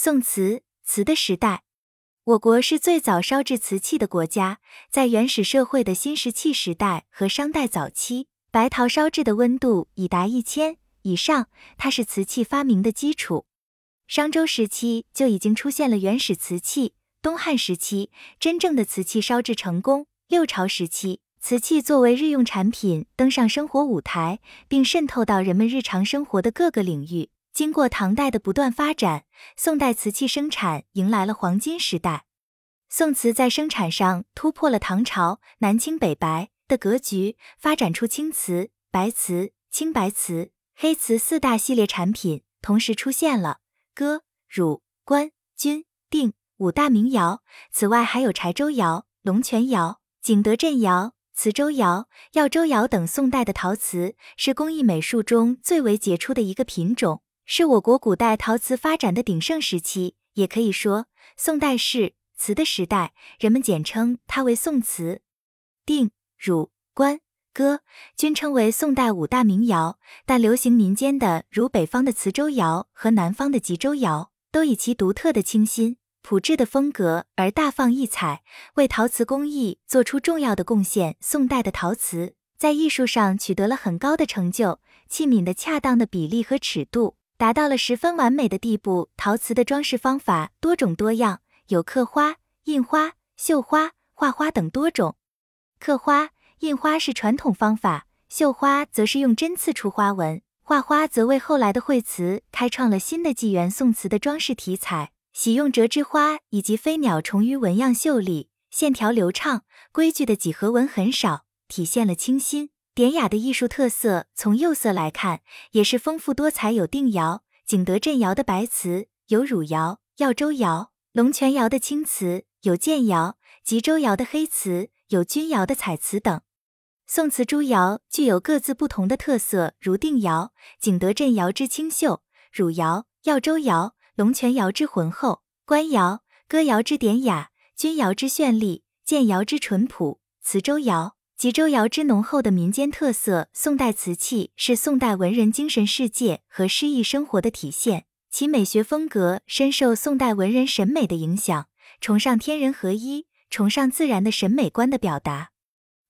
宋瓷，瓷的时代。我国是最早烧制瓷器的国家，在原始社会的新石器时代和商代早期，白陶烧制的温度已达一千以上，它是瓷器发明的基础。商周时期就已经出现了原始瓷器，东汉时期真正的瓷器烧制成功，六朝时期瓷器作为日用产品登上生活舞台，并渗透到人们日常生活的各个领域。经过唐代的不断发展，宋代瓷器生产迎来了黄金时代。宋瓷在生产上突破了唐朝南青北白的格局，发展出青瓷、白瓷、青白瓷、黑瓷四大系列产品，同时出现了歌、汝、官、钧、定五大名窑。此外，还有柴州窑、龙泉窑、景德镇窑、磁州窑、耀州窑等。宋代的陶瓷是工艺美术中最为杰出的一个品种。是我国古代陶瓷发展的鼎盛时期，也可以说宋代是瓷的时代，人们简称它为宋瓷。定、汝、官、歌均称为宋代五大名窑，但流行民间的如北方的磁州窑和南方的吉州窑，都以其独特的清新朴质的风格而大放异彩，为陶瓷工艺做出重要的贡献。宋代的陶瓷在艺术上取得了很高的成就，器皿的恰当的比例和尺度。达到了十分完美的地步。陶瓷的装饰方法多种多样，有刻花、印花、绣花、画花等多种。刻花、印花是传统方法，绣花则是用针刺出花纹，画花则为后来的绘瓷开创了新的纪元。宋瓷的装饰题材喜用折枝花以及飞鸟、虫鱼纹样秀丽，线条流畅，规矩的几何纹很少，体现了清新。典雅的艺术特色，从釉色来看也是丰富多彩。有定窑、景德镇窑的白瓷，有汝窑、耀州窑、龙泉窑的青瓷，有建窑、吉州窑的黑瓷，有钧窑的彩瓷等。宋瓷诸窑具有各自不同的特色，如定窑、景德镇窑之清秀，汝窑、耀州窑、龙泉窑之浑厚，官窑、歌窑之典雅，钧窑之绚丽，建窑之淳朴，磁州窑。吉州窑之浓厚的民间特色，宋代瓷器是宋代文人精神世界和诗意生活的体现，其美学风格深受宋代文人审美的影响，崇尚天人合一、崇尚自然的审美观的表达。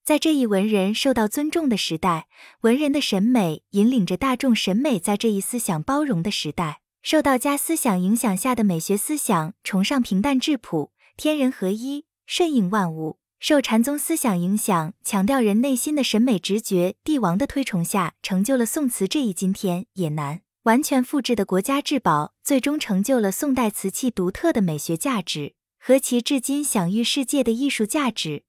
在这一文人受到尊重的时代，文人的审美引领着大众审美，在这一思想包容的时代，受到家思想影响下的美学思想，崇尚平淡质朴、天人合一、顺应万物。受禅宗思想影响，强调人内心的审美直觉，帝王的推崇下，成就了宋瓷这一今天也难完全复制的国家至宝，最终成就了宋代瓷器独特的美学价值和其至今享誉世界的艺术价值。